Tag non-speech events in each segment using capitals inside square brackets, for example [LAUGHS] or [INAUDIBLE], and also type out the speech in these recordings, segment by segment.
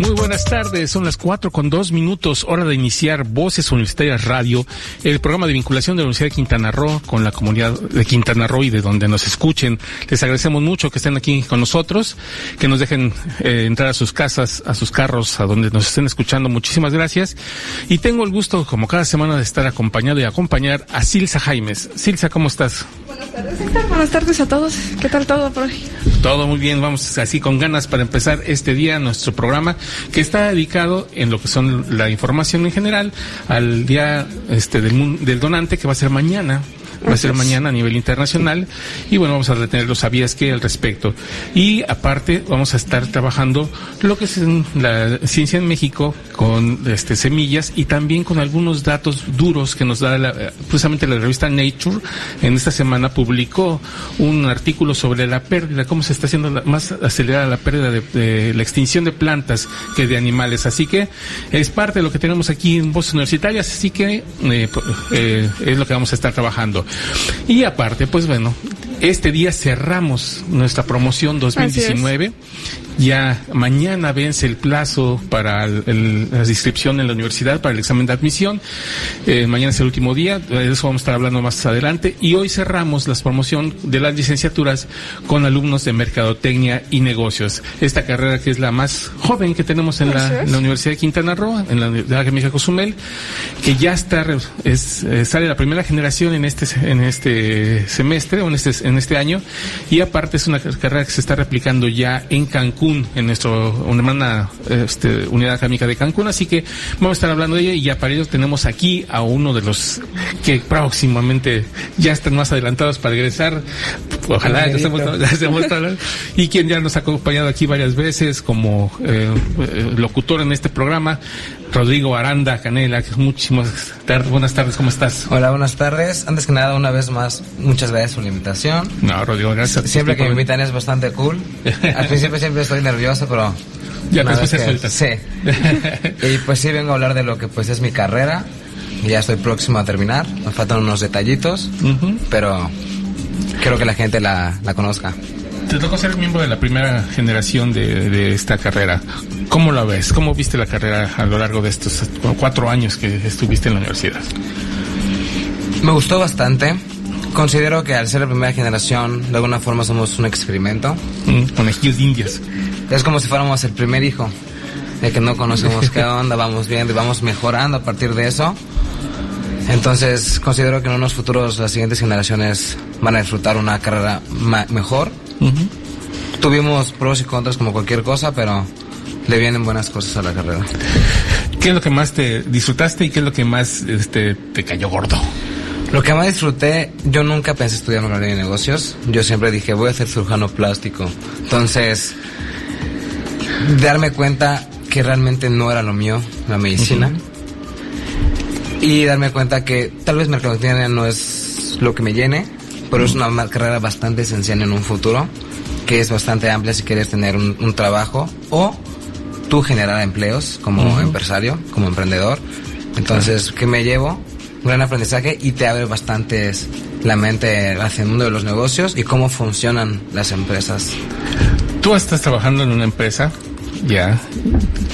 Muy buenas tardes, son las cuatro con dos minutos, hora de iniciar Voces Universitarias Radio, el programa de vinculación de la Universidad de Quintana Roo con la comunidad de Quintana Roo y de donde nos escuchen. Les agradecemos mucho que estén aquí con nosotros, que nos dejen eh, entrar a sus casas, a sus carros, a donde nos estén escuchando. Muchísimas gracias. Y tengo el gusto, como cada semana, de estar acompañado y acompañar a Silsa Jaimes. Silsa, ¿cómo estás? Buenas tardes. Buenas tardes a todos. ¿Qué tal todo por hoy? Todo muy bien, vamos así con ganas para empezar este día nuestro programa que está dedicado en lo que son la información en general al día este del, del donante que va a ser mañana. Va a ser mañana a nivel internacional y bueno, vamos a retener los sabías que al respecto. Y aparte vamos a estar trabajando lo que es la ciencia en México con este semillas y también con algunos datos duros que nos da la, precisamente la revista Nature. En esta semana publicó un artículo sobre la pérdida, cómo se está haciendo la- más acelerada la pérdida de, la extinción de plantas que de animales. Así que es parte de lo que tenemos aquí en Voces Universitarias, así que eh, eh, es lo que vamos a estar trabajando. Y aparte, pues bueno, este día cerramos nuestra promoción 2019. Ya mañana vence el plazo para la inscripción en la universidad, para el examen de admisión. Eh, mañana es el último día, de eso vamos a estar hablando más adelante. Y hoy cerramos la promoción de las licenciaturas con alumnos de Mercadotecnia y Negocios. Esta carrera que es la más joven que tenemos en la, es. en la Universidad de Quintana Roo, en la Universidad de Cozumel, que ya está, es, eh, sale la primera generación en este, en este semestre o en este, en este año. Y aparte es una carrera que se está replicando ya en Cancún, en nuestra hermana este, unidad académica de Cancún. Así que vamos a estar hablando de ella y ya para ello tenemos aquí a uno de los que próximamente ya están más adelantados para egresar. Ojalá estemos, ya estemos hablando. y quien ya nos ha acompañado aquí varias veces como eh, eh, locutor en este programa, Rodrigo Aranda Canela. que Muchísimas tardes, buenas tardes, ¿cómo estás? Hola, buenas tardes. Antes que nada, una vez más, muchas gracias por la invitación. No, Rodrigo, gracias. Siempre que me invitan es bastante cool. Al principio siempre estoy nervioso, pero... [LAUGHS] Ya, después que- sueltas. Sí. [LAUGHS] y pues sí, vengo a hablar de lo que pues es mi carrera. Ya estoy próximo a terminar. Me faltan unos detallitos, pero creo que la gente la, la conozca. Te tocó ser miembro de la primera generación de, de esta carrera. ¿Cómo la ves? ¿Cómo viste la carrera a lo largo de estos cuatro años que estuviste en la universidad? Me gustó bastante. Considero que al ser la primera generación, de alguna forma somos un experimento. Mm, Conejillos de indias. Es como si fuéramos el primer hijo, de que no conocemos qué [LAUGHS] onda, vamos viendo y vamos mejorando a partir de eso. Entonces, considero que en unos futuros las siguientes generaciones van a disfrutar una carrera ma- Tuvimos pros y contras como cualquier cosa, pero le vienen buenas cosas a la carrera. ¿Qué es lo que más te disfrutaste y qué es lo que más este, te cayó gordo? Lo que más disfruté, yo nunca pensé estudiar una de negocios. Yo siempre dije, voy a ser cirujano plástico. Entonces, darme cuenta que realmente no era lo mío, la medicina. Y darme cuenta que tal vez mercadotecnia no es lo que me llene, pero es una carrera bastante esencial en un futuro, que es bastante amplia si quieres tener un, un trabajo o tú generar empleos como empresario, como emprendedor. Entonces, ¿qué me llevo? Un gran aprendizaje y te abre bastantes la mente hacia el mundo de los negocios y cómo funcionan las empresas. Tú estás trabajando en una empresa, ya.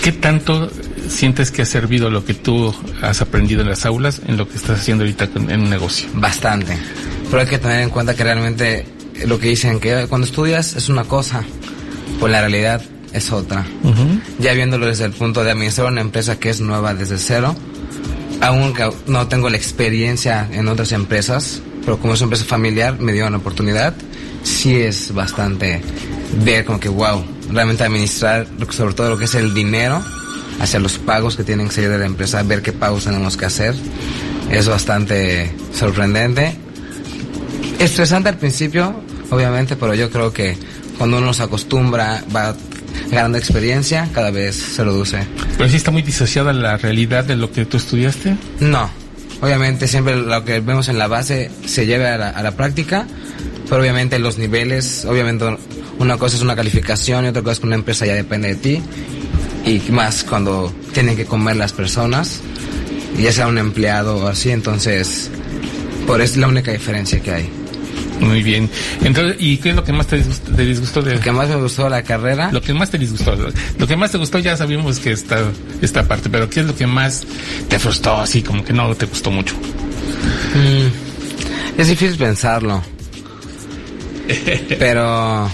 ¿Qué tanto sientes que ha servido lo que tú has aprendido en las aulas en lo que estás haciendo ahorita con- en un negocio? Bastante. Pero hay que tener en cuenta que realmente lo que dicen que cuando estudias es una cosa, pues la realidad es otra. Ya viéndolo desde el punto de administrar una empresa que es nueva desde cero, aunque no tengo la experiencia en otras empresas, pero como es una empresa familiar, me dio una oportunidad, sí es bastante ver como que, wow, realmente administrar sobre todo lo que es el dinero hacia los pagos que tienen que salir de la empresa, ver qué pagos tenemos que hacer, es bastante sorprendente. Estresante al principio, obviamente, pero yo creo que cuando uno se acostumbra, va ganando experiencia, cada vez se reduce. Pero sí está muy disociada la realidad de lo que tú estudiaste. No, obviamente siempre lo que vemos en la base se lleve a la, a la práctica, pero obviamente los niveles, obviamente una cosa es una calificación y otra cosa es que una empresa ya depende de ti y más cuando tienen que comer las personas, ya sea un empleado o así, entonces por eso es la única diferencia que hay. Muy bien. Entonces, ¿y qué es lo que más te disgustó, te disgustó de Lo que más me gustó la carrera, Lo que más te disgustó, lo que más te gustó ya sabíamos que esta, esta parte, pero ¿qué es lo que más te frustró así, como que no te gustó mucho? mm, es difícil pensarlo. [LAUGHS] Pero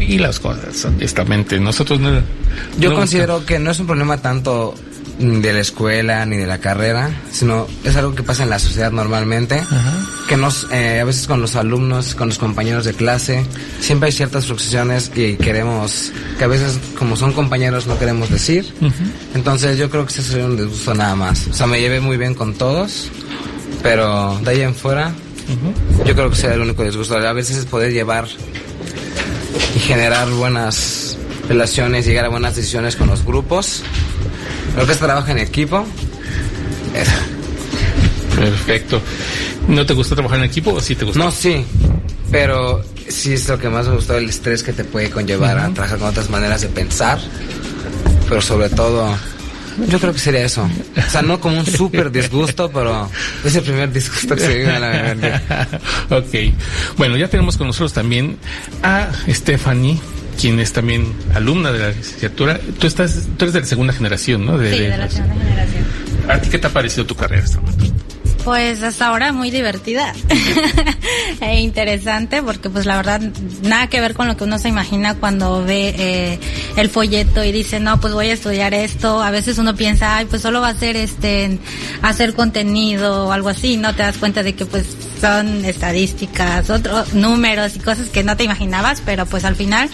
Y las cosas, honestamente, nosotros no... yo no considero que no es un problema tanto de la escuela ni de la carrera, sino es algo que pasa en la sociedad normalmente, que nos, eh, a veces con los alumnos, con los compañeros de clase, siempre hay ciertas frustraciones y queremos, que a veces como son compañeros no queremos decir, entonces yo creo que ese sería un disgusto nada más, o sea, me llevé muy bien con todos, pero de ahí en fuera, yo creo que sería el único disgusto, a veces es poder llevar y generar buenas relaciones, llegar a buenas decisiones con los grupos. Lo que es trabajo en equipo. Eso. Perfecto. ¿No te gustó trabajar en equipo o sí te gustó? No, sí. Pero sí es lo que más me gustó, el estrés que te puede conllevar a trabajar con otras maneras de pensar. Pero sobre todo, yo creo que sería eso. O sea, no como un súper disgusto, pero es el primer disgusto que se vive a la mente. [LAUGHS] ok. Bueno, ya tenemos con nosotros también a Stephanie, quien es también alumna de la licenciatura. Tú estás, tú eres de la segunda generación, ¿no? Sí, de la segunda generación. ¿A ti qué te ha parecido tu carrera hasta el momento? Pues hasta ahora muy divertida [LAUGHS] e interesante porque pues la verdad nada que ver con lo que uno se imagina cuando ve eh, el folleto y dice no pues voy a estudiar esto a veces uno piensa ay pues solo va a ser este hacer contenido o algo así no te das cuenta de que pues son estadísticas otros números y cosas que no te imaginabas pero pues al final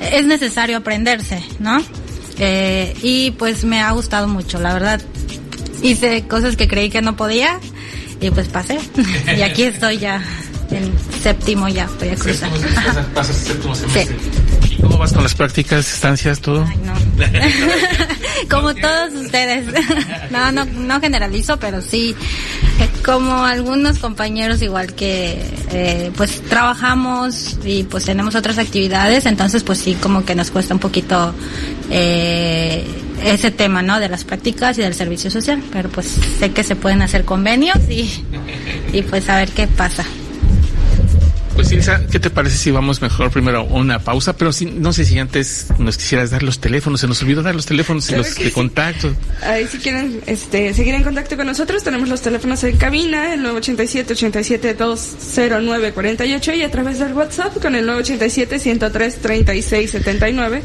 es necesario aprenderse no eh, y pues me ha gustado mucho la verdad. Hice cosas que creí que no podía y pues pasé. y aquí [LAUGHS] estoy ya en séptimo ya, voy a cruzar. Séptimo semestre, Ajá. [LAUGHS] pasas el séptimo semestre. ¿Y cómo vas con las prácticas, estancias, todo? Ay, no. [LAUGHS] como todos ustedes. no, no, no generalizo, pero sí, eh, como algunos compañeros igual que, eh, pues trabajamos y pues tenemos otras actividades, entonces pues sí, como que nos cuesta un poquito eh, ese tema, ¿no? De las prácticas y del servicio social, pero pues sé que se pueden hacer convenios y, y pues a ver qué pasa. Pues Ilsa, ¿qué te parece si vamos mejor primero a una pausa? Pero si, no sé si antes nos quisieras dar los teléfonos, se nos olvidó dar los teléfonos y Claro los de sí. contacto. Ahí si quieren este, seguir en contacto con nosotros, tenemos los teléfonos en cabina, el 987-87-209-48 y a través del WhatsApp con el 987-103-3679.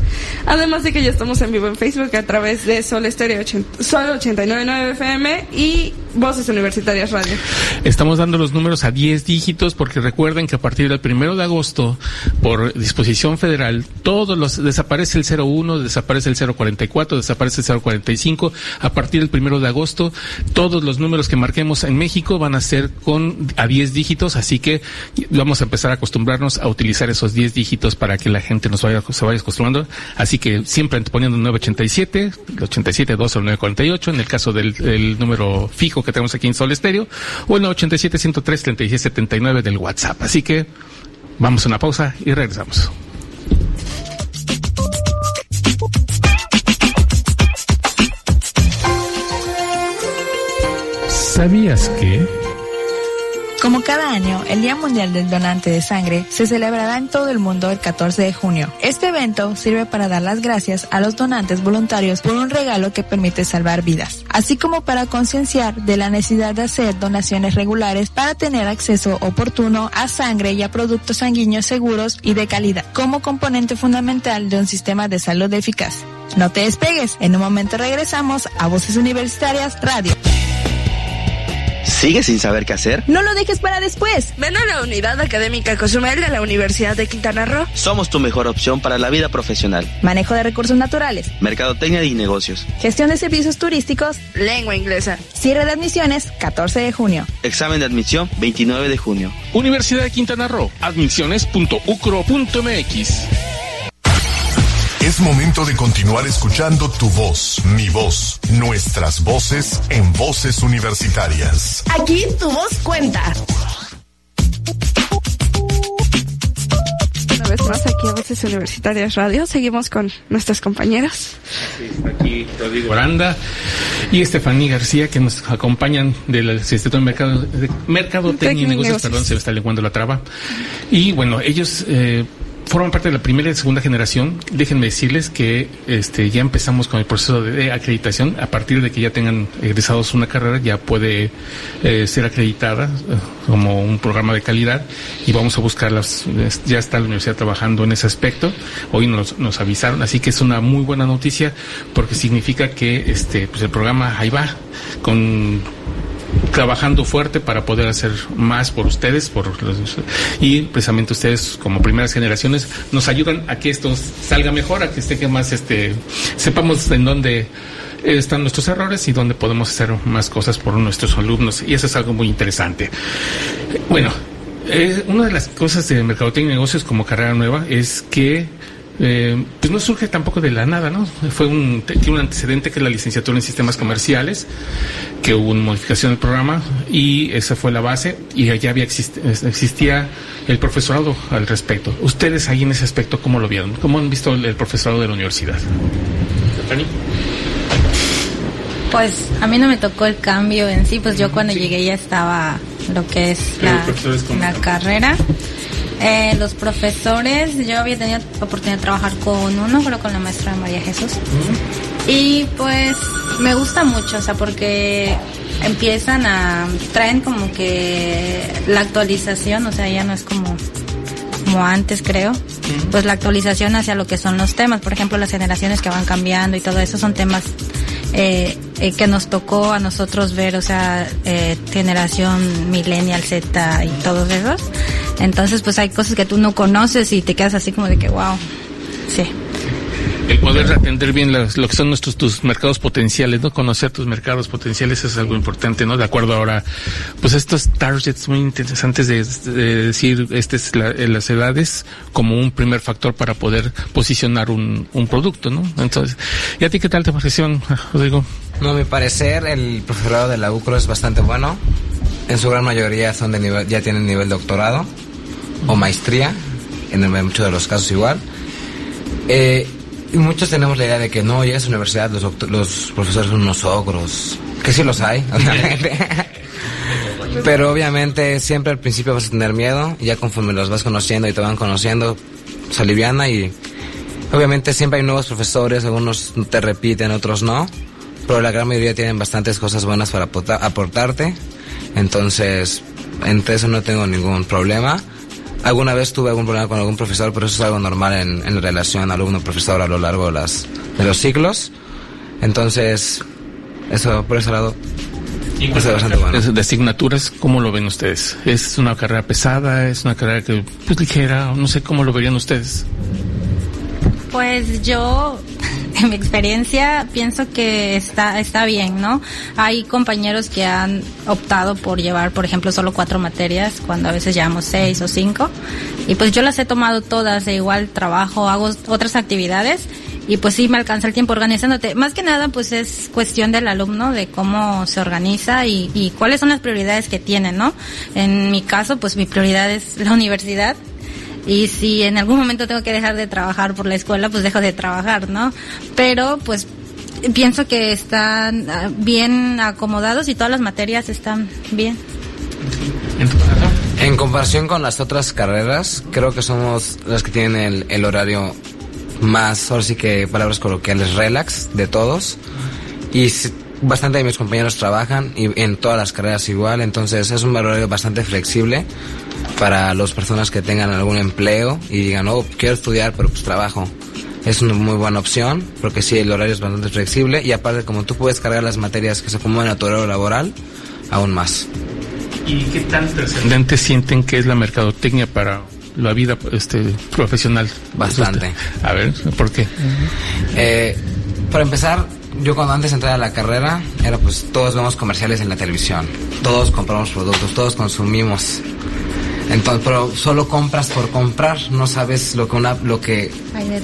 Además de que ya estamos en vivo en Facebook a través de Sol Estéreo 80 Sol 899 FM y Voces Universitarias Radio. Estamos dando los números a 10 dígitos porque recuerden que a partir del primero de agosto, por disposición federal, todos los, desaparece el 01, desaparece el 044, desaparece el 045. A partir del primero de agosto, todos los números que marquemos en México van a ser con, a 10 dígitos, así que vamos a empezar a acostumbrarnos a utilizar esos 10 dígitos para que la gente nos vaya, se vaya acostumbrando. Así que siempre poniendo 987, el 87 2 o el 948, en el caso del número fijo que tenemos aquí en Sol Estéreo, o el 987 103 3679 del WhatsApp. Así que vamos a una pausa y regresamos. ¿Sabías que? Como cada año, el Día Mundial del Donante de Sangre se celebrará en todo el mundo el 14 de junio. Este evento sirve para dar las gracias a los donantes voluntarios por un regalo que permite salvar vidas, así como para concienciar de la necesidad de hacer donaciones regulares para tener acceso oportuno a sangre y a productos sanguíneos seguros y de calidad, como componente fundamental de un sistema de salud eficaz. No te despegues, en un momento regresamos a Voces Universitarias Radio. ¿Sigues sin saber qué hacer? No lo dejes para después. Ven a la Unidad Académica Cozumel de la Universidad de Quintana Roo. Somos tu mejor opción para la vida profesional. Manejo de recursos naturales, Mercadotecnia y negocios. gestión de servicios turísticos, Lengua inglesa. cierre de admisiones 14 de junio. Examen de admisión 29 de junio. Universidad de Quintana Roo, admisiones.ucro.mx. Es momento de continuar escuchando tu voz, mi voz, nuestras voces en voces universitarias. Aquí tu voz cuenta. Una vez más aquí a Voces Universitarias Radio. Seguimos con nuestros compañeros. Está aquí Rodrigo Aranda y Estefanía García que nos acompañan del Instituto de Mercado, de Mercadotecnia y Tecnia y Negocios, Negocios. perdón, se me está lenguando la traba. Y bueno, ellos eh, forman parte de la primera y segunda generación. Déjenme decirles que este ya empezamos con el proceso de acreditación. A partir de que ya tengan egresados una carrera, ya puede eh, ser acreditada eh, como un programa de calidad y vamos a buscarlas. Es- Ya está la universidad trabajando en ese aspecto. Hoy nos, nos avisaron, así que es una muy buena noticia porque significa que este pues el programa ahí va con trabajando fuerte para poder hacer más por ustedes por los- y precisamente ustedes como primeras generaciones nos ayudan a que esto salga mejor a que esté más este sepamos en dónde están nuestros errores y dónde podemos hacer más cosas por nuestros alumnos. Y eso es algo muy interesante. Bueno eh, una de las cosas de mercadotecnia y negocios como carrera nueva es que eh, pues no surge tampoco de la nada, ¿no? Fue un, tiene un antecedente que es la licenciatura en sistemas comerciales, que hubo una modificación del programa y esa fue la base y allá había exist- existía el profesorado al respecto. Ustedes ahí en ese aspecto, ¿cómo lo vieron? ¿Cómo han visto el, el profesorado de la universidad? Pues a mí no me tocó el cambio en sí, pues yo cuando llegué ya estaba lo que es la, carrera. Eh, los profesores, yo había tenido oportunidad de trabajar con uno, creo con la maestra María Jesús. Y pues me gusta mucho, o sea, porque empiezan a, traen como que la actualización, o sea, ya no es como como antes creo, pues la actualización hacia lo que son los temas, por ejemplo las generaciones que van cambiando y todo eso son temas eh, eh, que nos tocó a nosotros ver, o sea, eh, generación millennial Z y todos esos. Entonces pues hay cosas que tú no conoces y te quedas así como de que wow, sí. El poder atender bien las- lo que son nuestros tus mercados potenciales, ¿no? Conocer tus mercados potenciales es algo importante, ¿no? De acuerdo ahora, pues estos targets muy interesantes de, de decir, este es la- eh, las edades como un primer factor para poder posicionar un, un producto, ¿no? Entonces, ¿y a ti qué tal te pareció, Rodrigo? No, a mi parecer, el profesorado de la UCRO es bastante bueno. En su gran mayoría son de nivel, ya tienen nivel doctorado o maestría, en el- en muchos de los casos igual. Eh, y muchos tenemos la idea de que no, ya es universidad, los, los profesores son unos ogros, que sí los hay, [LAUGHS] obviamente. [LAUGHS] Pero obviamente siempre al principio vas a tener miedo, y ya conforme los vas conociendo y te van conociendo, se aliviana y obviamente siempre hay nuevos profesores, algunos te repiten, otros no, pero la gran mayoría tienen bastantes cosas buenas para aporta- aportarte, entonces entre eso no tengo ningún problema. Alguna vez tuve algún problema con algún profesor, pero eso es algo normal en, en relación alumno-profesor a lo largo de, las, de los ciclos. Entonces, eso por ese lado. Pues es bastante bueno. De asignaturas, ¿cómo lo ven ustedes? ¿Es una carrera pesada? ¿Es una carrera que, pues ligera? No sé cómo lo verían ustedes. Pues yo, en mi experiencia, pienso que está, está bien, ¿no? Hay compañeros que han optado por llevar, por ejemplo, solo cuatro materias, cuando a veces llevamos seis o cinco. Y pues yo las he tomado todas, e igual trabajo, hago otras actividades. Y pues sí me alcanza el tiempo organizándote. Más que nada, pues es cuestión del alumno, de cómo se organiza y, y cuáles son las prioridades que tiene, ¿no? En mi caso, pues mi prioridad es la universidad y si en algún momento tengo que dejar de trabajar por la escuela, pues dejo de trabajar, ¿no? Pero pues pienso que están ah, bien acomodados y todas las materias están bien. ¿En comparación con las otras carreras, creo que somos las que tienen el, el horario más, ahora sí que palabras coloquiales, relax de todos. Y bastante de mis compañeros trabajan y en todas las carreras igual, entonces es un horario bastante flexible para las personas que tengan algún empleo y digan, oh, quiero estudiar, pero pues trabajo. Es una muy buena opción, porque sí, el horario es bastante flexible y aparte como tú puedes cargar las materias que se acomodan a tu horario laboral, aún más. ¿Y qué tan trascendente sienten que es la mercadotecnia para la vida este, profesional? Bastante. A ver, ¿por qué? Eh, para empezar, yo cuando antes entré a la carrera, era pues todos vemos comerciales en la televisión, todos compramos productos, todos consumimos. Entonces, pero solo compras por comprar, no sabes lo que una, lo que,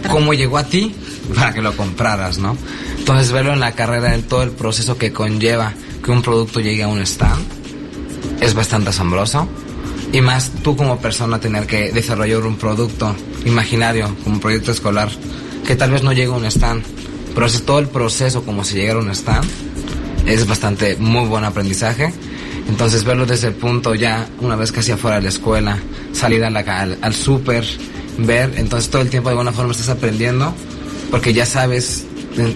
cómo llegó a ti para que lo compraras, ¿no? Entonces verlo en la carrera, en todo el proceso que conlleva que un producto llegue a un stand, es bastante asombroso. Y más tú como persona tener que desarrollar un producto imaginario, como un proyecto escolar, que tal vez no llegue a un stand, pero es todo el proceso como si llegara a un stand, es bastante muy buen aprendizaje. Entonces verlo desde el punto ya, una vez casi afuera de la escuela, salir a la, al, al súper, ver, entonces todo el tiempo de alguna forma estás aprendiendo, porque ya sabes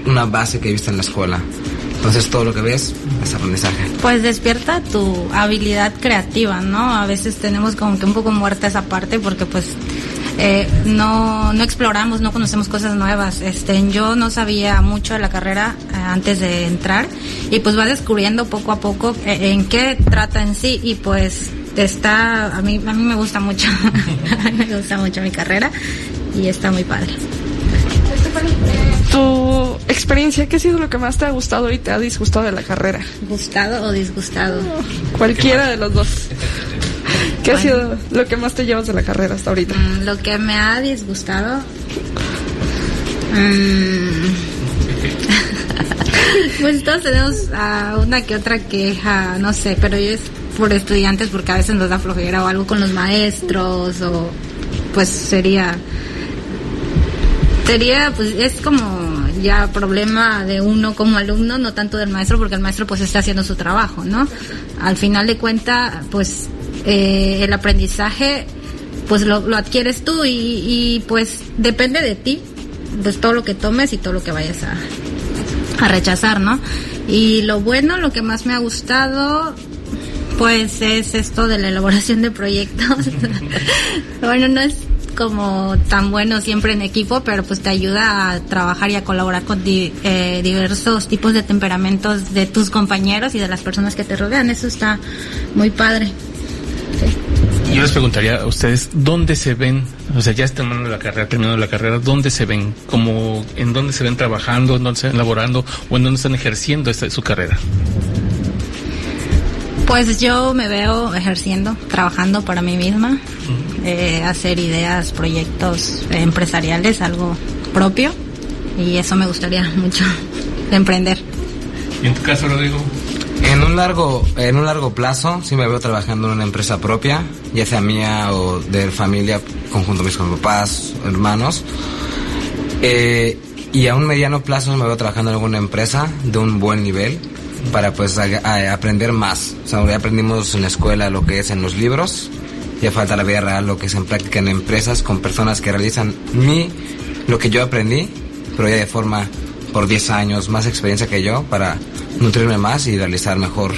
una base que viste en la escuela. Entonces todo lo que ves es aprendizaje. Pues despierta tu habilidad creativa, ¿no? A veces tenemos como que un poco muerta esa parte porque pues eh, no, no exploramos, no conocemos cosas nuevas. Este, yo no sabía mucho de la carrera eh, antes de entrar y pues va descubriendo poco a poco eh, en qué trata en sí y pues está, a mí, a mí me gusta mucho, [LAUGHS] me gusta mucho mi carrera y está muy padre. Tu experiencia, ¿qué ha sido lo que más te ha gustado y te ha disgustado de la carrera? ¿Gustado o disgustado? Cualquiera de los dos. ¿Qué ha sido lo que más te llevas de la carrera hasta ahorita? Mm, Lo que me ha disgustado. mm, [LAUGHS] pues todos tenemos ah, una que otra queja, no sé, pero yo es por estudiantes porque a veces nos da flojera o algo con los maestros o pues sería sería pues es como ya problema de uno como alumno no tanto del maestro porque el maestro pues está haciendo su trabajo no al final de cuenta pues eh, el aprendizaje pues lo, lo adquieres tú y, pues depende de ti pues todo lo que tomes y todo lo que vayas a, a rechazar no y lo bueno lo que más me ha gustado pues es esto de la elaboración de proyectos. [LAUGHS] bueno, no es como tan bueno siempre en equipo, pero pues te ayuda a trabajar y a colaborar con eh, diversos tipos de temperamentos de tus compañeros y de las personas que te rodean. Eso está muy padre. Yo les preguntaría a ustedes, ¿dónde se ven? O sea, ya terminando la carrera, terminando la carrera, ¿dónde se ven? Como, ¿En dónde se ven trabajando, en dónde se ven laborando o en dónde están ejerciendo esta, su carrera? Pues yo me veo ejerciendo, trabajando para mí misma, eh, hacer ideas, proyectos empresariales, algo propio, y eso me gustaría [LAUGHS] mucho, de emprender. ¿Y en tu caso, Rodrigo? En un largo, en un largo plazo, sí me veo trabajando en una empresa propia, ya sea mía o de familia, conjunto mis con papás, hermanos. Eh, y a un mediano plazo me veo trabajando en alguna empresa de un buen nivel para pues a- a- aprender más. O sea, ya aprendimos en la escuela lo que es en los libros, ya falta la vida real lo que es en práctica en empresas con personas que realizan mi, lo que yo aprendí, pero ya de forma por 10 años, más experiencia que yo para nutrirme más y realizar mejor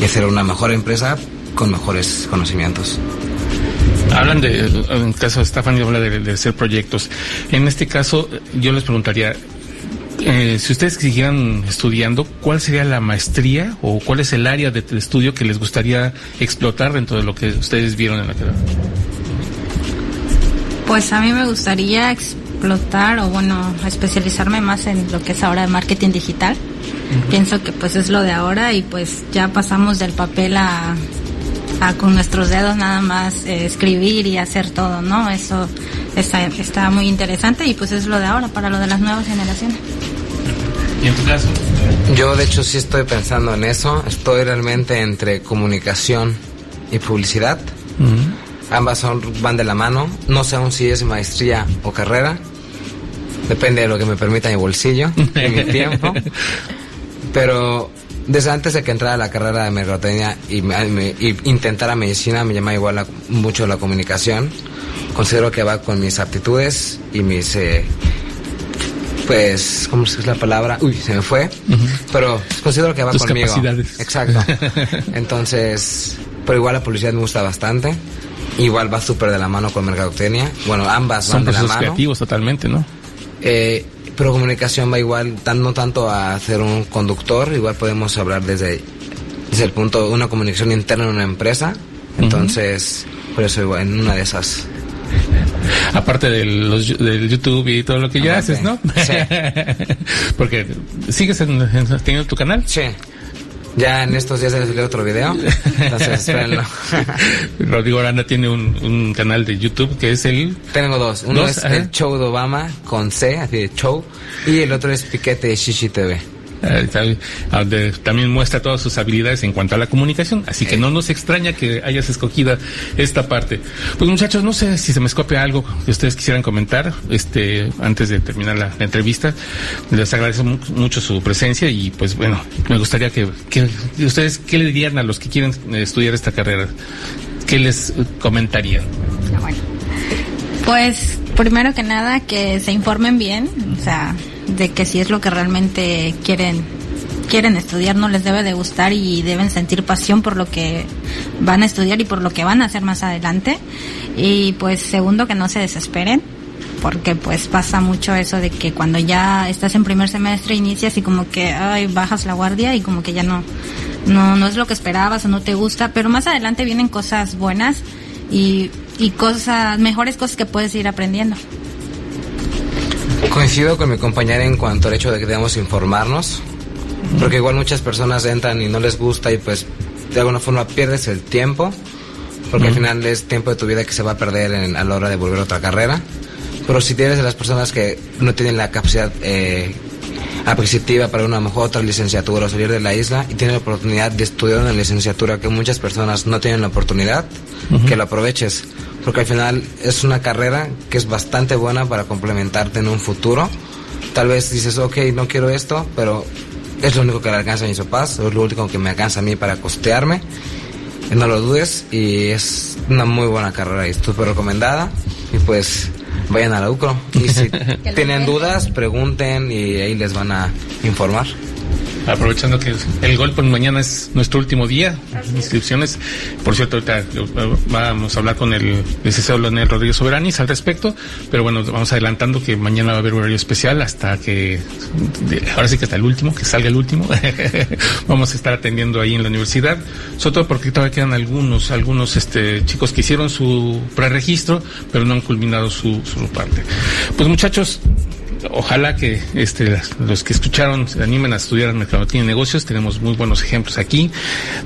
y hacer una mejor empresa con mejores conocimientos. Hablan de, en el caso de Stephanie habla de, de hacer proyectos. En este caso, yo les preguntaría, eh, si ustedes siguieran estudiando, ¿cuál sería la maestría o cuál es el área de, de estudio que les gustaría explotar dentro de lo que ustedes vieron en la carrera? Pues a mí me gustaría explotar o bueno, especializarme más en lo que es ahora marketing digital. Pienso que pues es lo de ahora y pues ya pasamos del papel a, a con nuestros dedos nada más eh, escribir y hacer todo, ¿no? Eso está, está muy interesante y pues es lo de ahora para lo de las nuevas generaciones. ¿Y en tu caso? Yo de hecho sí estoy pensando en eso, estoy realmente entre comunicación y publicidad. Ambas son, van de la mano, no sé aún si es maestría o carrera, depende de lo que me permita mi bolsillo [LAUGHS] y mi tiempo. Pero desde antes de que entrara a la carrera de mercadotecnia y, me- y intentara medicina, me llama igual la- mucho la comunicación. Considero que va con mis aptitudes y mis, eh, pues, ¿cómo es la palabra? Uy, se me fue. Pero considero que va Tus conmigo. capacidades. Exacto. [LAUGHS] Entonces, pero igual la publicidad me gusta bastante. Igual va súper de la mano con mercadotecnia. Bueno, ambas Son van de la mano. creativos totalmente, ¿no? Eh, pero comunicación va igual, tan, no tanto a ser un conductor, igual podemos hablar desde, desde el punto de una comunicación interna en una empresa. Entonces, por eso igual, en una de esas. [LAUGHS] Aparte de los, del YouTube y todo lo que ya Aparte. haces, ¿no? Sí. [LAUGHS] Porque sigues en, en- teniendo tu canal. Sí. Ya en estos días salir otro video. Entonces, espérenlo. [LAUGHS] Rodrigo Aranda tiene un, un canal de YouTube que es el... Tengo dos. Uno ¿Dos? es Ajá. el show de Obama con C, así de show. Y el otro es Piquete de Shishi TV. Eh, donde también muestra todas sus habilidades en cuanto a la comunicación, así que no nos extraña que hayas escogido esta parte. Pues muchachos, no sé si se me escope algo que ustedes quisieran comentar, este, antes de terminar la, la entrevista. Les agradezco mu- mucho su presencia y pues bueno, me gustaría que, que ustedes, ¿qué le dirían a los que quieren eh, estudiar esta carrera? ¿Qué les eh, comentarían? Bueno, pues primero que nada que se informen bien, o sea, de que si es lo que realmente quieren quieren estudiar no les debe de gustar y deben sentir pasión por lo que van a estudiar y por lo que van a hacer más adelante. Y pues segundo que no se desesperen, porque pues pasa mucho eso de que cuando ya estás en primer semestre inicias y como que ay, bajas la guardia y como que ya no no no es lo que esperabas o no te gusta, pero más adelante vienen cosas buenas y y cosas mejores cosas que puedes ir aprendiendo. Coincido con mi compañera en cuanto al hecho de que debemos informarnos, porque igual muchas personas entran y no les gusta y pues de alguna forma pierdes el tiempo, porque al final es tiempo de tu vida que se va a perder en- a la hora de volver a otra carrera. Pero si tienes de las personas que no tienen la capacidad eh, apreciativa para una mejor otra licenciatura o salir de la isla y tienen la oportunidad de estudiar una licenciatura que muchas personas no tienen la oportunidad, que lo aproveches. Porque al final es una carrera que es bastante buena para complementarte en un futuro. Tal vez dices, ok, no quiero esto, pero es lo único que le alcanza a mis papás, es lo único que me alcanza a mí para costearme. No lo dudes y es una muy buena carrera y súper recomendada. Y pues vayan a la UCRO. Y si [LAUGHS] tienen dudas, pregunten y ahí les van a informar. Aprovechando que el gol pues mañana es nuestro último día de inscripciones. Por cierto, ahorita eh, vamos a hablar con el licenciado Leonel Rodríguez Soberanis al respecto, pero bueno, vamos adelantando que mañana va a haber horario especial hasta que, ahora sí que hasta el último, que salga el último, [LAUGHS] vamos a estar atendiendo ahí en la universidad, sobre todo porque todavía quedan algunos, algunos este, chicos que hicieron su preregistro, pero no han culminado su, su parte. Pues muchachos, ojalá que este, los que escucharon se animen a estudiar mercadotecnia y negocios. Tenemos muy buenos ejemplos aquí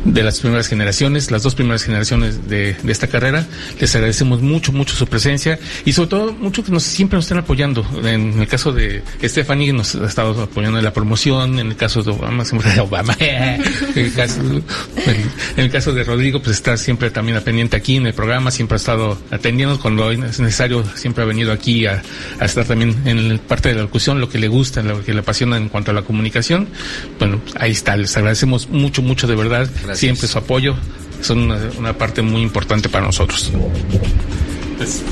de las primeras generaciones, las dos primeras generaciones de, esta carrera. Les agradecemos mucho, mucho su presencia y sobre todo mucho que nos siempre nos estén apoyando. En el caso de Stephanie nos ha estado apoyando en la promoción, en el caso de Obama, siempre de Obama. [LAUGHS] en, el caso, en el caso de Rodrigo, pues está siempre también pendiente aquí en el programa, siempre ha estado atendiendo cuando es necesario, siempre ha venido aquí a, a estar también en el parte de la locución, lo que le gusta, lo que le apasiona en cuanto a la comunicación. Bueno, ahí está, les agradecemos mucho, mucho de verdad, Gracias. siempre su apoyo, son una, una parte muy importante para nosotros. Pues.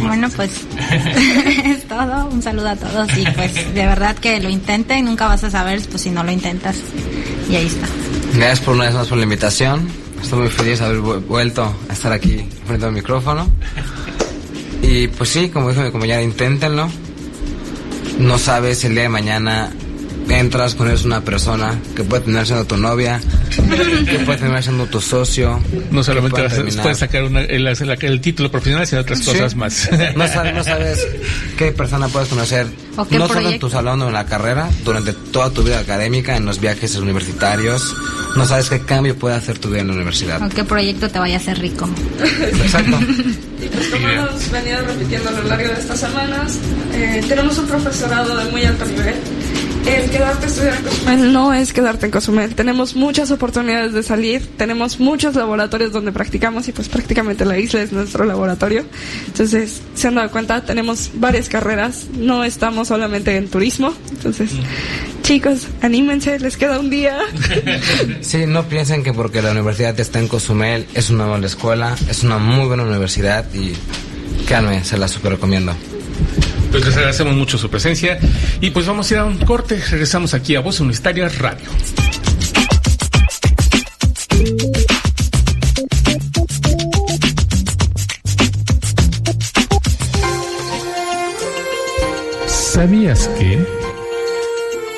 Bueno, pues [LAUGHS] es todo. Un saludo a todos y pues [LAUGHS] de verdad que lo intenten. Nunca vas a saber pues si no lo intentas. Y ahí está. Gracias por una vez más por la invitación. Estoy muy feliz de haber vu- vuelto a estar aquí frente al micrófono. Y pues sí, como dijo mi compañera, inténtenlo. No sabes el día de mañana entras con eres una persona que puede terminar siendo tu novia, que puede terminar siendo tu socio. No solamente puede puedes sacar una- el, el- el título profesional, sino otras Sí. cosas más. [LAUGHS] No sabes, no sabes qué persona puedes conocer, O no solo en tu salón o en la carrera, durante toda tu vida académica, en los viajes universitarios. No sabes qué cambio puede hacer tu vida en la universidad. ¿Con qué proyecto te vaya a hacer rico? Exacto. Y pues como hemos venido repitiendo a lo largo de estas semanas, eh, tenemos un profesorado de muy alto nivel. El quedarte a estudiar en Cozumel no es quedarte en Cozumel. Tenemos muchas oportunidades de salir, tenemos muchos laboratorios donde practicamos y pues prácticamente la isla es nuestro laboratorio. Entonces, se han dado cuenta, tenemos varias carreras, no estamos solamente en turismo. Entonces, chicos, anímense, les queda un día. [LAUGHS] Sí, no piensen que porque la universidad está en Cozumel es una mala escuela, es una muy buena universidad y créanme, se la super recomiendo. Pues les agradecemos mucho su presencia y pues vamos a ir a un corte. Regresamos aquí a Voz Universitaria Radio. ¿Sabías que?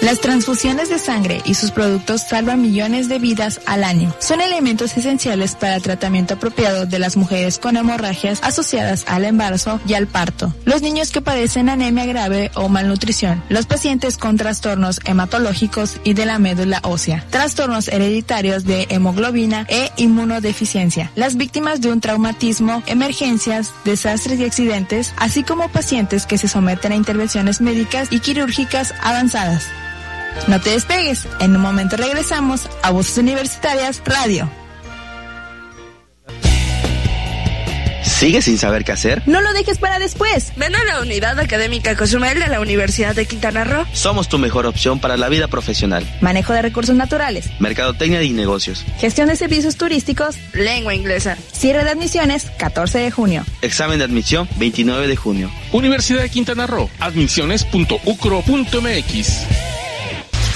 Las transfusiones de sangre y sus productos salvan millones de vidas al año. Son elementos esenciales para el tratamiento apropiado de las mujeres con hemorragias asociadas al embarazo y al parto, los niños que padecen anemia grave o malnutrición, los pacientes con trastornos hematológicos y de la médula ósea, trastornos hereditarios de hemoglobina e inmunodeficiencia, las víctimas de un traumatismo, emergencias, desastres y accidentes, así como pacientes que se someten a intervenciones médicas y quirúrgicas avanzadas. No te despegues, en un momento regresamos a Voces Universitarias Radio. ¿Sigues sin saber qué hacer? No lo dejes para después. Ven a la Unidad Académica Cozumel de la Universidad de Quintana Roo. Somos tu mejor opción para la vida profesional. Manejo de recursos naturales, Mercadotecnia y negocios. gestión de servicios turísticos, Lengua inglesa. cierre de admisiones 14 de junio. Examen de admisión 29 de junio. Universidad de Quintana Roo. Admisiones.ucro.mx.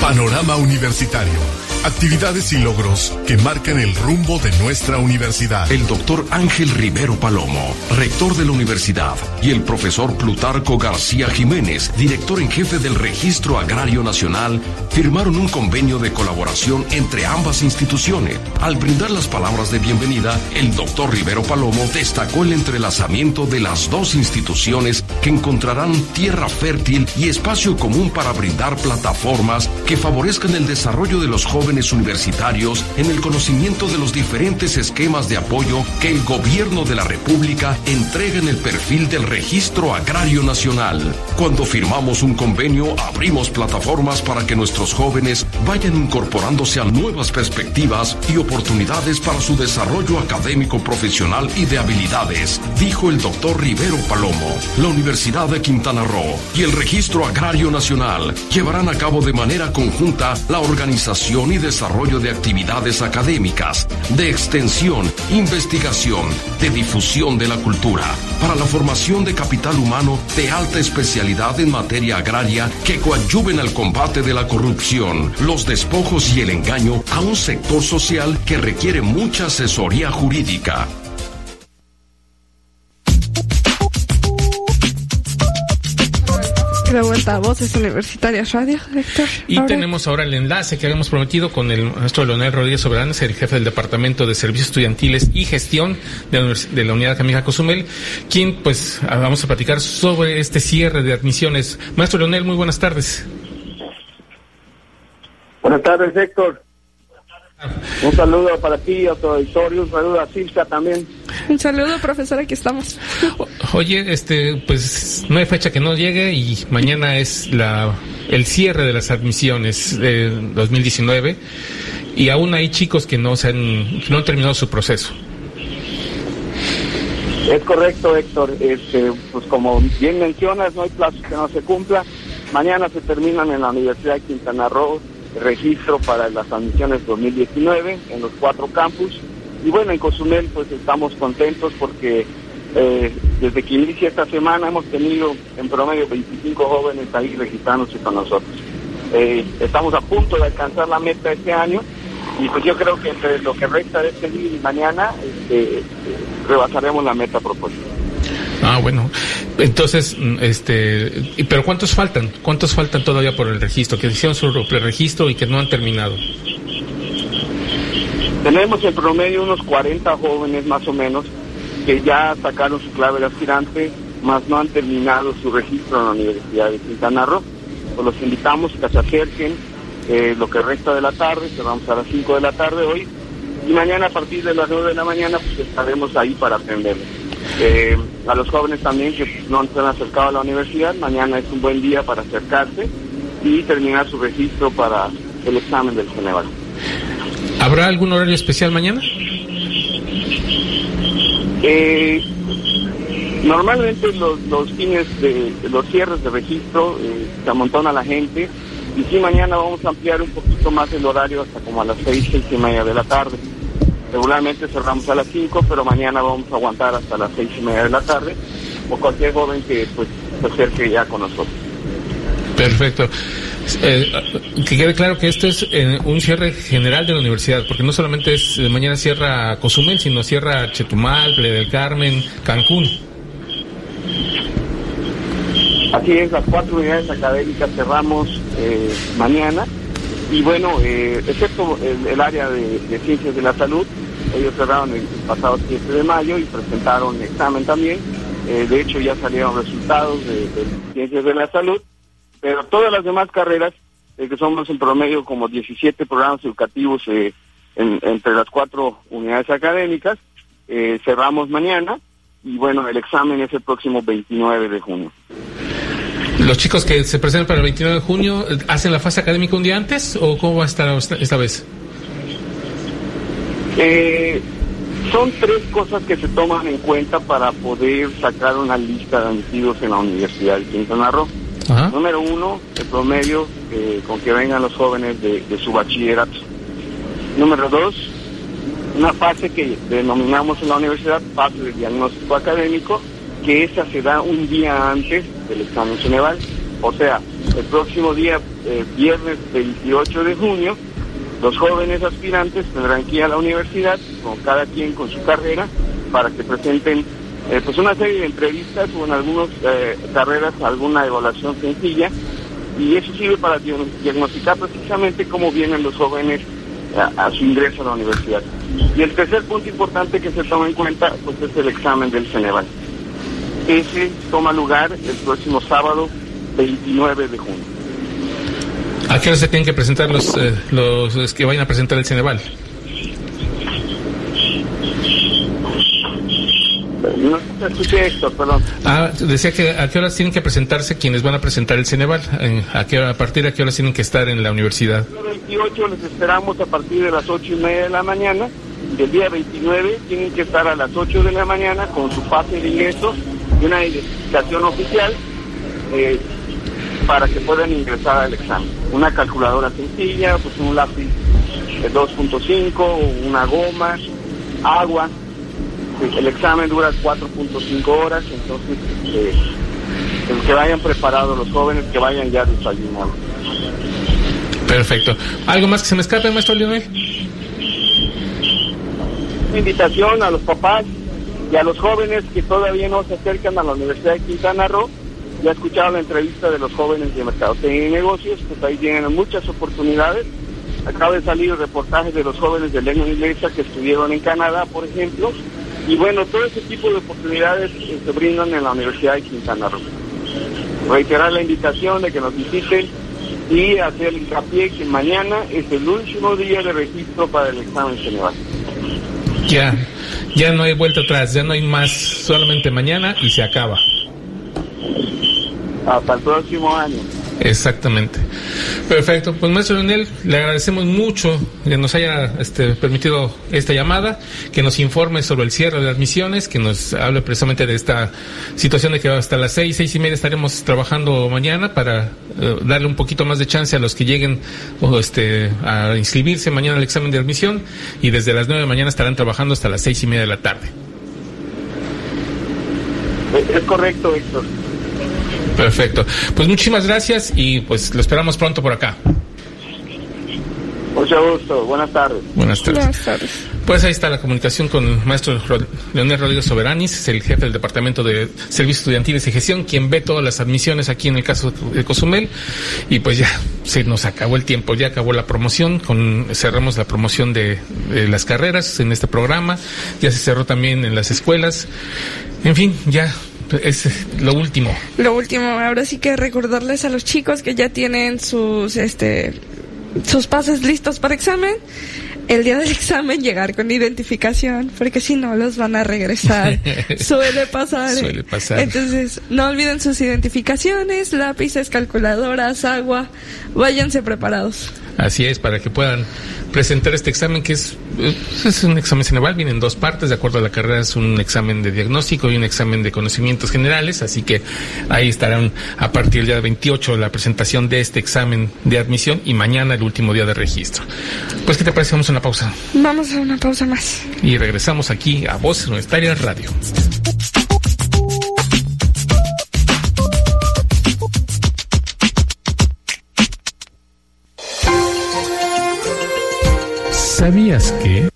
Panorama Universitario. Actividades y logros que marcan el rumbo de nuestra universidad. El doctor Ángel Rivero Palomo, rector de la universidad, y el profesor Plutarco García Jiménez, director en jefe del Registro Agrario Nacional, firmaron un convenio de colaboración entre ambas instituciones. Al brindar las palabras de bienvenida, el doctor Rivero Palomo destacó el entrelazamiento de las dos instituciones que encontrarán tierra fértil y espacio común para brindar plataformas que favorezcan el desarrollo de los jóvenes universitarios en el conocimiento de los diferentes esquemas de apoyo que el gobierno de la República entrega en el perfil del Registro Agrario Nacional. Cuando firmamos un convenio, abrimos plataformas para que nuestros jóvenes vayan incorporándose a nuevas perspectivas y oportunidades para su desarrollo académico, profesional y de habilidades, dijo el doctor Rivero Palomo. La Universidad de Quintana Roo y el Registro Agrario Nacional llevarán a cabo de manera conjunta la organización y desarrollo de actividades académicas, de extensión, investigación, de difusión de la cultura, para la formación de capital humano de alta especialidad en materia agraria que coadyuven al combate de la corrupción, los despojos y el engaño a un sector social que requiere mucha asesoría jurídica. De vuelta a Voces Universitarias Radio, Héctor. Y Ahora- tenemos ahora el enlace que habíamos prometido con el maestro Leonel Rodríguez Soberanes, el jefe del Departamento de Servicios Estudiantiles y Gestión de la, Univers- de la Unidad Académica Cozumel, quien pues vamos a platicar sobre este cierre de admisiones. Maestro Leonel, muy buenas tardes. Buenas tardes, Héctor. Un saludo para ti, a tu auditorio, un saludo a Silvia también. [LAUGHS] Un saludo, profesor, aquí estamos. Oye, este, pues no hay fecha que no llegue y mañana es la el cierre de las admisiones de 2019 y aún hay chicos que no se han, no han terminado su proceso. Es correcto, Héctor. Este, pues como bien mencionas, no hay plazo que no se cumpla. Mañana se terminan en la Universidad de Quintana Roo el registro para las admisiones 2019 en los cuatro campus. Y bueno, en Cozumel pues estamos contentos porque eh, desde que inicia esta semana hemos tenido en promedio 25 jóvenes ahí registrándose con nosotros. Eh, estamos a punto de alcanzar la meta este año y pues yo creo que entre lo que resta de este día y mañana eh, rebasaremos la meta propuesta. Ah, bueno. Entonces, mm, este, pero ¿cuántos faltan? ¿Cuántos faltan todavía por el registro? Que hicieron su preregistro y que no han terminado. Tenemos en promedio unos 40 jóvenes más o menos que ya sacaron su clave de aspirante, más no han terminado su registro en la Universidad de Quintana Roo. Pues los invitamos a que se acerquen eh, lo que resta de la tarde, cerramos a las 5 de la tarde hoy, y mañana a partir de las 9 de la mañana pues estaremos ahí para atenderles. Eh, a los jóvenes también que no se han acercado a la universidad, mañana es un buen día para acercarse y terminar su registro para el examen del Ceneval. ¿Habrá algún horario especial mañana? Eh, normalmente los, los fines de los cierres de registro eh, se amontona la gente y sí mañana vamos a ampliar un poquito más el horario hasta como a las seis, seis y media de la tarde. Regularmente cerramos a las 5, pero mañana vamos a aguantar hasta las seis y media de la tarde o cualquier joven que pues se acerque ya con nosotros. Perfecto. Eh, que quede claro que esto es eh, un cierre general de la universidad, porque no solamente es eh, mañana cierra Cozumel, sino cierra Chetumal, Playa del Carmen, Cancún. Así es, las cuatro unidades académicas cerramos eh, mañana y bueno, eh, excepto el, el área de, de ciencias de la salud, ellos cerraron el pasado 7 de mayo y presentaron examen también. Eh, de hecho, ya salieron resultados de, de ciencias de la salud, pero todas las demás carreras, eh, que somos en promedio como 17 programas educativos eh, en- entre las cuatro unidades académicas, eh, cerramos mañana y bueno, el examen es el próximo 29 de junio. ¿Los chicos que se presentan para el 29 de junio eh, hacen la fase académica un día antes o cómo va a estar esta, esta vez? Eh, son tres cosas que se toman en cuenta para poder sacar una lista de admitidos en la Universidad de Quintana Roo. Número uno, el promedio eh, con que vengan los jóvenes de, su bachillerato. Número dos, una fase que denominamos en la universidad fase de diagnóstico académico, que esa se da un día antes del examen Ceneval. O sea, el próximo día, eh, viernes 28 de junio, los jóvenes aspirantes tendrán que ir a la universidad, con cada quien con su carrera, para que presenten eh, pues una serie de entrevistas o en algunas eh, carreras alguna evaluación sencilla y eso sirve para diag- diagnosticar precisamente cómo vienen los jóvenes a, su ingreso a la universidad. Y el tercer punto importante que se toma en cuenta pues es el examen del Ceneval. Ese toma lugar el próximo sábado 29 de junio. ¿A qué hora se tienen que presentar los, eh, los que vayan a presentar el Ceneval? No escuché Héctor, perdón. Ah, decía que a qué horas tienen que presentarse quienes van a presentar el Ceneval. Eh, ¿A, qué hora- a partir de qué horas tienen que estar en la universidad? El 28 les esperamos a partir de las 8 y media de la mañana. Y el día 29 tienen que estar a las 8 de la mañana con su pase de ingreso y una identificación oficial eh, para que puedan ingresar al examen. Una calculadora sencilla, pues un lápiz de 2.5, una goma, agua. El examen dura 4.5 horas, entonces eh, que vayan preparados los jóvenes, que vayan ya desayunados. Perfecto. ¿Algo más que se me escape, maestro Lionel? Una invitación a los papás y a los jóvenes que todavía no se acercan a la Universidad de Quintana Roo. Ya escucharon la entrevista de los jóvenes de Mercadotecnia y Negocios, pues ahí tienen muchas oportunidades. Acaba de salir el reportaje de los jóvenes de lengua inglesa que estuvieron en Canadá, por ejemplo. Y bueno, todo ese tipo de oportunidades eh, se brindan en la Universidad de Quintana Roo. Reiterar la invitación de que nos visiten y hacer hincapié que mañana es el último día de registro para el examen general. Ya, ya no hay vuelta atrás, ya no hay más, solamente mañana y se acaba. Hasta el próximo año. Exactamente. Perfecto. Pues maestro Leonel, le agradecemos mucho que nos haya este, permitido esta llamada, que nos informe sobre el cierre de admisiones, que nos hable precisamente de esta situación de que hasta las seis, seis y media estaremos trabajando mañana para eh, darle un poquito más de chance a los que lleguen o, este, a inscribirse mañana al examen de admisión y desde las nueve de mañana estarán trabajando hasta las seis y media de la tarde. Es correcto, Héctor. Perfecto. Pues muchísimas gracias y pues lo esperamos pronto por acá. Mucho gusto. Buenas tardes. Buenas tardes. Buenas tardes. Pues ahí está la comunicación con el maestro Ro- Leonel Rodríguez Soberanis, es el jefe del Departamento de Servicios Estudiantiles y Gestión, quien ve todas las admisiones aquí en el caso de Cozumel. Y pues ya se nos acabó el tiempo, ya acabó la promoción, con, cerramos la promoción de, de las carreras en este programa, ya se cerró también en las escuelas. En fin, ya es lo último. Lo último, ahora sí que recordarles a los chicos que ya tienen sus este sus pases listos para examen. El día del [LAUGHS] examen llegar con identificación, porque si no los van a regresar. [LAUGHS] Suele pasar. Suele pasar. Entonces, no olviden sus identificaciones, lápices, calculadoras, agua. Váyanse preparados. Así es, para que puedan presentar este examen que es, es un examen Ceneval, viene en dos partes, de acuerdo a la carrera es un examen de diagnóstico y un examen de conocimientos generales, así que ahí estarán a partir del día 28 la presentación de este examen de admisión y mañana el último día de registro. Pues, ¿qué te parece? Vamos a una pausa Vamos a una pausa más. y regresamos aquí a Voz Universitaria Radio. ¿Sabías que?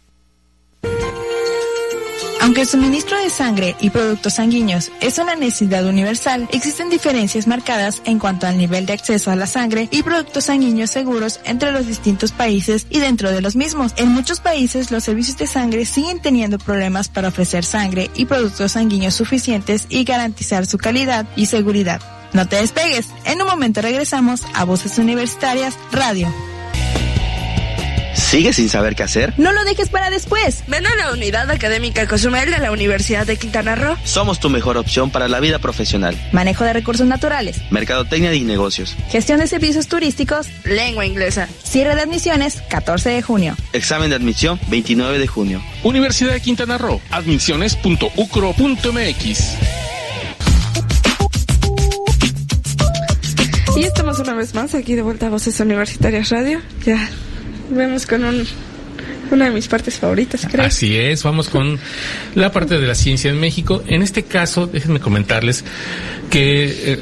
Aunque el suministro de sangre y productos sanguíneos es una necesidad universal, existen diferencias marcadas en cuanto al nivel de acceso a la sangre y productos sanguíneos seguros entre los distintos países y dentro de los mismos. En muchos países los servicios de sangre siguen teniendo problemas para ofrecer sangre y productos sanguíneos suficientes y garantizar su calidad y seguridad. No te despegues, en un momento regresamos a Voces Universitarias Radio. ¿Sigues sin saber qué hacer? No lo dejes para después. Ven a la Unidad Académica Cozumel de la Universidad de Quintana Roo. Somos tu mejor opción para la vida profesional. Manejo de recursos naturales. Mercadotecnia y negocios. Gestión de servicios turísticos. Lengua inglesa. Cierre de admisiones 14 de junio. Examen de admisión 29 de junio. Universidad de Quintana Roo. Admisiones.ucro.mx. Y estamos una vez más aquí de vuelta a Voces Universitarias Radio. Ya vemos con un, una de mis partes favoritas, creo. Así es, vamos con la parte de la ciencia en México. En este caso, déjenme comentarles que eh,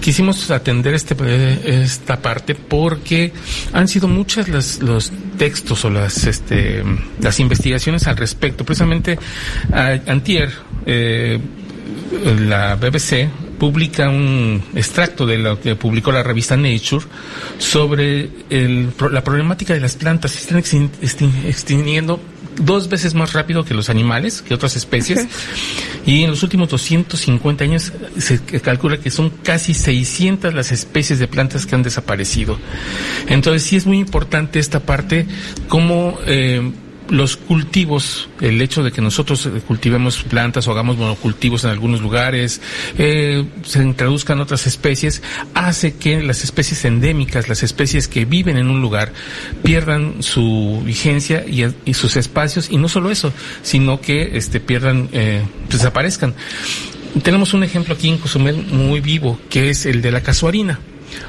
quisimos atender este, eh, esta parte porque han sido muchas las, los textos o las, este, las investigaciones al respecto. Precisamente, a, antier, eh, la BBC publica un extracto de lo que publicó la revista Nature sobre el, la problemática de las plantas. Se están extin- extin- extinguiendo dos veces más rápido que los animales, que otras especies. Y en los últimos 250 años se calcula que son casi 600 las especies de plantas que han desaparecido. Entonces sí es muy importante esta parte, como eh, los cultivos, el hecho de que nosotros eh, cultivemos plantas o hagamos monocultivos en algunos lugares, eh, se introduzcan otras especies, hace que las especies endémicas, las especies que viven en un lugar, pierdan su vigencia y, sus espacios, y no solo eso, sino que este, pierdan, eh, desaparezcan. Tenemos un ejemplo aquí en Cozumel muy vivo, que es el de la casuarina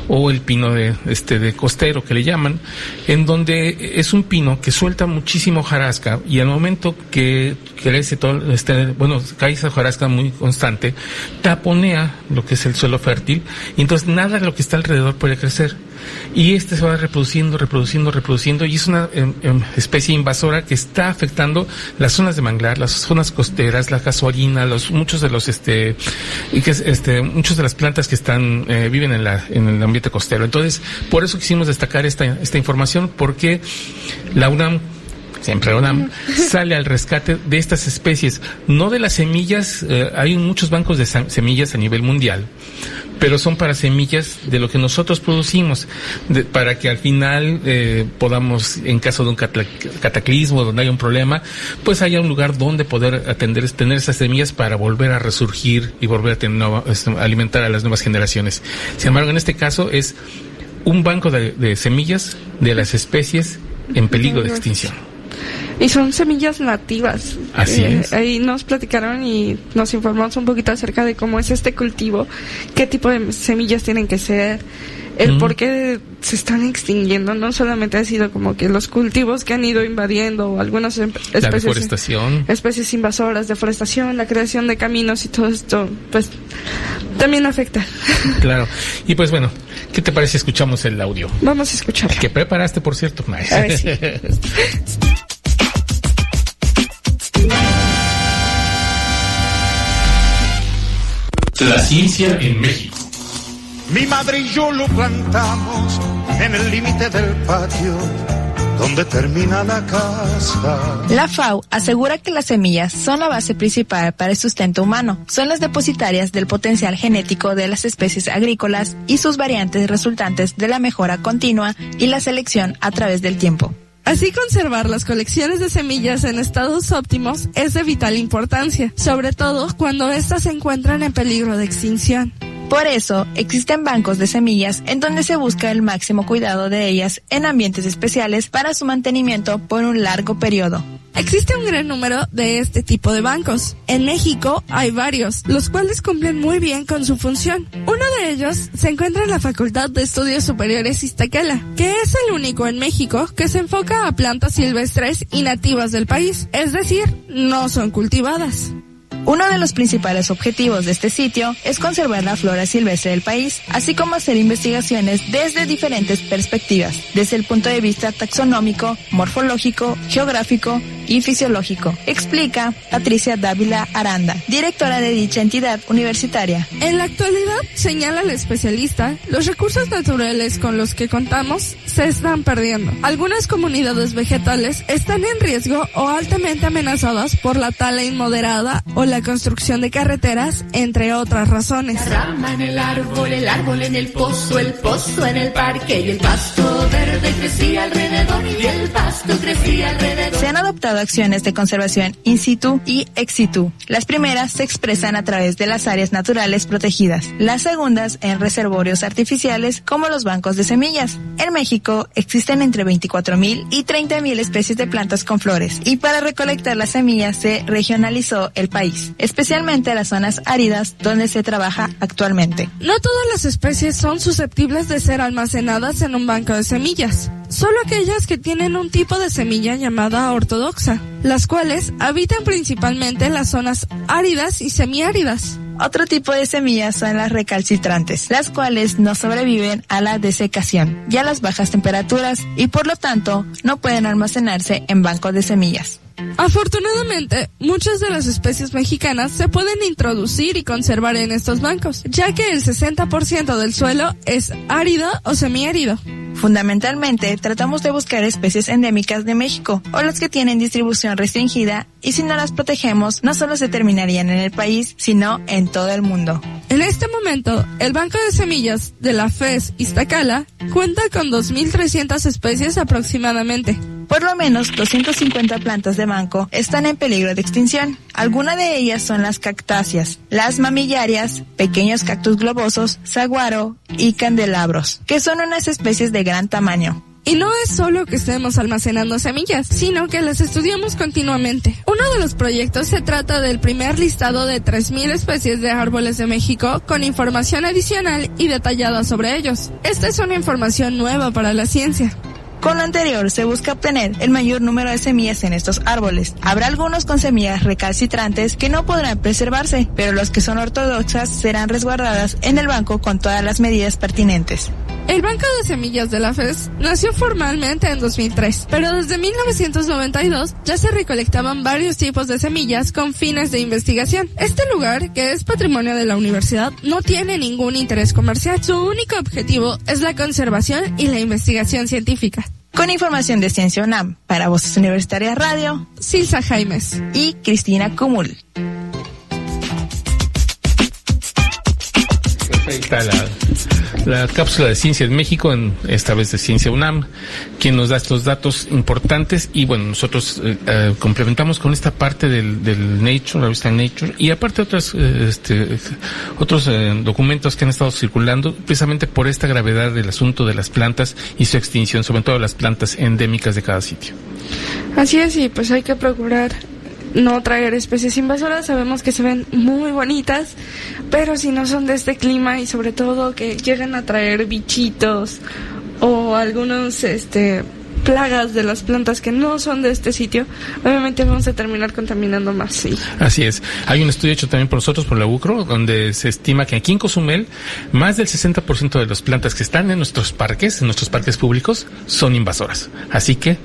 o el pino de este de costero que le llaman, en donde es un pino que suelta muchísimo hojarasca y al momento que crece todo este bueno cae esa hojarasca muy constante, taponea lo que es el suelo fértil y entonces nada de lo que está alrededor puede crecer y este se va reproduciendo, reproduciendo, reproduciendo y es una em, em, especie invasora que está afectando las zonas de manglar, las zonas costeras, la casuarina, los muchos de los este y que es, este muchos de las plantas que están eh, viven en la en el ambiente costero. Entonces, por eso quisimos destacar esta esta información porque la UNAM siempre UNAM sale al rescate de estas especies, no de las semillas, eh, hay muchos bancos de semillas a nivel mundial, pero son para semillas de lo que nosotros producimos, de- para que al final eh, podamos, en caso de un cataclismo, donde haya un problema, pues haya un lugar donde poder atender, tener esas semillas para volver a resurgir y volver a tener este, alimentar a las nuevas generaciones. Sin embargo, en este caso es un banco de, de semillas de las especies en peligro de extinción. Y son semillas nativas. Así Eh, es. Ahí nos platicaron y nos informamos un poquito acerca de cómo es este cultivo, qué tipo de semillas tienen que ser, el Mm. por qué se están extinguiendo. No solamente ha sido como que los cultivos que han ido invadiendo o algunas em- La especies, deforestación. especies invasoras, deforestación, la creación de caminos y todo esto, pues también afecta. [LAUGHS] Claro. Y pues bueno, ¿qué te parece si escuchamos el audio? Vamos a escuchar. Que preparaste, por cierto. Ay. A ver, sí. [LAUGHS] La ciencia en México. Mi madre y yo lo plantamos en el límite del patio donde termina la casa. La FAO asegura que las semillas son la base principal para el sustento humano. Son las depositarias del potencial genético de las especies agrícolas y sus variantes resultantes de la mejora continua y la selección a través del tiempo. Así conservar las colecciones de semillas en estados óptimos es de vital importancia, sobre todo cuando éstas se encuentran en peligro de extinción. Por eso, existen bancos de semillas en donde se busca el máximo cuidado de ellas en ambientes especiales para su mantenimiento por un largo periodo. Existe un gran número de este tipo de bancos. En México hay varios, los cuales cumplen muy bien con su función. Uno de ellos se encuentra en la Facultad de Estudios Superiores Iztaquela, que es el único en México que se enfoca a plantas silvestres y nativas del país, es decir, no son cultivadas. Uno de los principales objetivos de este sitio es conservar la flora silvestre del país, así como hacer investigaciones desde diferentes perspectivas, desde el punto de vista taxonómico, morfológico, geográfico y fisiológico, explica Patricia Dávila Aranda, directora de dicha entidad universitaria. En la actualidad, señala el especialista, los recursos naturales con los que contamos se están perdiendo. Algunas comunidades vegetales están en riesgo o altamente amenazadas por la tala inmoderada o la construcción de carreteras, entre otras razones. La rama en el árbol, el árbol en el pozo, el pozo en el parque y el pasto verde crecía alrededor y el pasto crecía alrededor. Se han adoptado acciones de conservación in situ y ex situ. Las primeras se expresan a través de las áreas naturales protegidas, las segundas en reservorios artificiales como los bancos de semillas. En México existen entre 24.000 y 30.000 especies de plantas con flores y para recolectar las semillas se regionalizó el país, especialmente las zonas áridas donde se trabaja actualmente. No todas las especies son susceptibles de ser almacenadas en un banco de semillas solo aquellas que tienen un tipo de semilla llamada ortodoxa, las cuales habitan principalmente en las zonas áridas y semiáridas. Otro tipo de semillas son las recalcitrantes, las cuales no sobreviven a la desecación y a las bajas temperaturas y por lo tanto no pueden almacenarse en bancos de semillas. Afortunadamente, muchas de las especies mexicanas se pueden introducir y conservar en estos bancos, ya que el 60% del suelo es árido o semiárido. Fundamentalmente, tratamos de buscar especies endémicas de México o las que tienen distribución restringida y si no las protegemos, no solo se terminarían en el país, sino en todo el mundo. En este momento, el Banco de Semillas de la FES Iztacala cuenta con 2.300 especies aproximadamente. Por lo menos 250 plantas de banco están en peligro de extinción. Algunas de ellas son las cactáceas, las mamillarias, pequeños cactus globosos, saguaro y candelabros, que son unas especies de gran tamaño. Y no es solo que estemos almacenando semillas, sino que las estudiamos continuamente. Uno de los proyectos se trata del primer listado de 3.000 especies de árboles de México con información adicional y detallada sobre ellos. Esta es una información nueva para la ciencia. Con lo anterior se busca obtener el mayor número de semillas en estos árboles. Habrá algunos con semillas recalcitrantes que no podrán preservarse, pero los que son ortodoxas serán resguardadas en el banco con todas las medidas pertinentes. El Banco de Semillas de la FES nació formalmente en 2003, pero desde 1992 ya se recolectaban varios tipos de semillas con fines de investigación. Este lugar, que es patrimonio de la universidad, no tiene ningún interés comercial. Su único objetivo es la conservación y la investigación científica. Con información de Ciencia UNAM, para Voces Universitarias Radio, Silsa Jaimes y Cristina Cumul. La cápsula de Ciencia en México, en, esta vez de Ciencia UNAM, quien nos da estos datos importantes y bueno, nosotros eh, eh, complementamos con esta parte del, del Nature, la revista Nature, y aparte otras, eh, este, otros eh, documentos que han estado circulando precisamente por esta gravedad del asunto de las plantas y su extinción, sobre todo las plantas endémicas de cada sitio. Así es, y pues hay que procurar no traer especies invasoras. Sabemos que se ven muy bonitas, pero si no son de este clima y sobre todo que llegan a traer bichitos o algunos este plagas de las plantas que no son de este sitio, obviamente vamos a terminar contaminando más. Sí. Así es. Hay un estudio hecho también por nosotros, por la UCRO, donde se estima que aquí en Cozumel, más del 60% de las plantas que están en nuestros parques, en nuestros parques públicos, son invasoras. Así que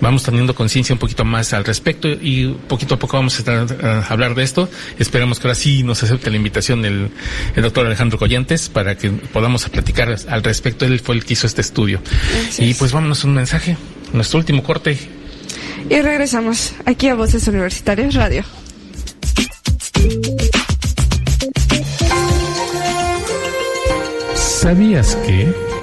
vamos teniendo conciencia un poquito más al respecto y poquito a poco vamos a, estar, a hablar de esto. Esperemos que ahora sí nos acepte la invitación el, el doctor Alejandro Collantes para que podamos platicar al respecto. Él fue el que hizo este estudio. Y pues vámonos un mensaje nuestro último corte. Y regresamos aquí a Voces Universitarias Radio. ¿Sabías que?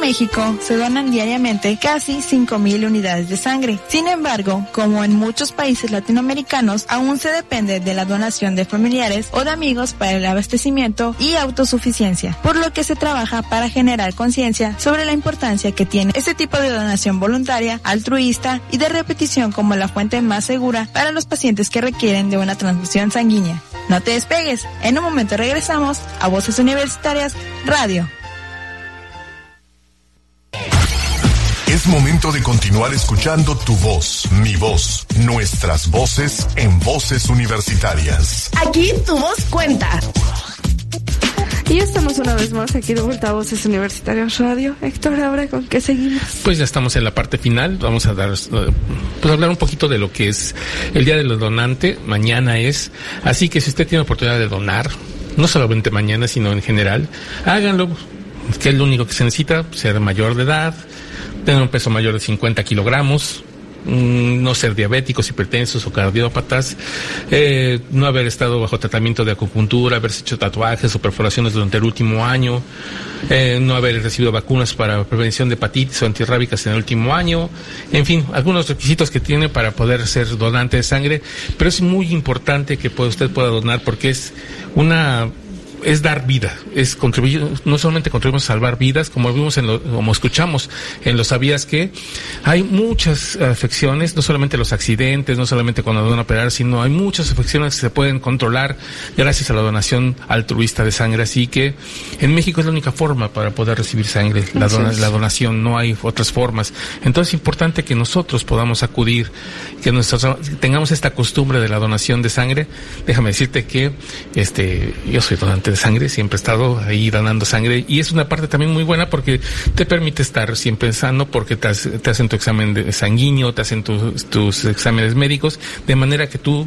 México se donan diariamente casi 5.000 unidades de sangre. Sin embargo, como en muchos países latinoamericanos, aún se depende de la donación de familiares o de amigos para el abastecimiento y autosuficiencia, por lo que se trabaja para generar conciencia sobre la importancia que tiene este tipo de donación voluntaria, altruista y de repetición como la fuente más segura para los pacientes que requieren de una transfusión sanguínea. No te despegues, en un momento regresamos a Voces Universitarias Radio. Momento de continuar escuchando tu voz, mi voz, nuestras voces en voces universitarias. Aquí tu voz cuenta. Y estamos una vez más aquí de vuelta a Voces Universitarias Radio. Héctor, ¿ahora con qué seguimos? Pues ya estamos en la parte final. Vamos a dar, eh, pues hablar un poquito de lo que es el Día del Donante. Mañana es. Así que si usted tiene oportunidad de donar, no solamente mañana, sino en general, háganlo. Que es lo único que se necesita, ser mayor de edad, tener un peso mayor de 50 kilogramos, mm, no ser diabéticos, hipertensos o cardiópatas, eh, no haber estado bajo tratamiento de acupuntura, haberse hecho tatuajes o perforaciones durante el último año, eh, no haber recibido vacunas para prevención de hepatitis o antirrábicas en el último año, en fin, algunos requisitos que tiene para poder ser donante de sangre, pero es muy importante que usted pueda donar porque es una es dar vida, es contribuir, no solamente contribuimos a salvar vidas, como vimos en lo, como escuchamos en los sabías que hay muchas afecciones, no solamente los accidentes, no solamente cuando van a operar, sino hay muchas afecciones que se pueden controlar gracias a la donación altruista de sangre, así que en México es la única forma para poder recibir sangre, la, es. la donación, no hay otras formas. Entonces es importante que nosotros podamos acudir, que nosotros tengamos esta costumbre de la donación de sangre. Déjame decirte que este yo soy donante de sangre, siempre he estado ahí donando sangre y es una parte también muy buena porque te permite estar siempre sano porque te, te hacen tu examen de sanguíneo, te hacen tus exámenes médicos, de manera que tú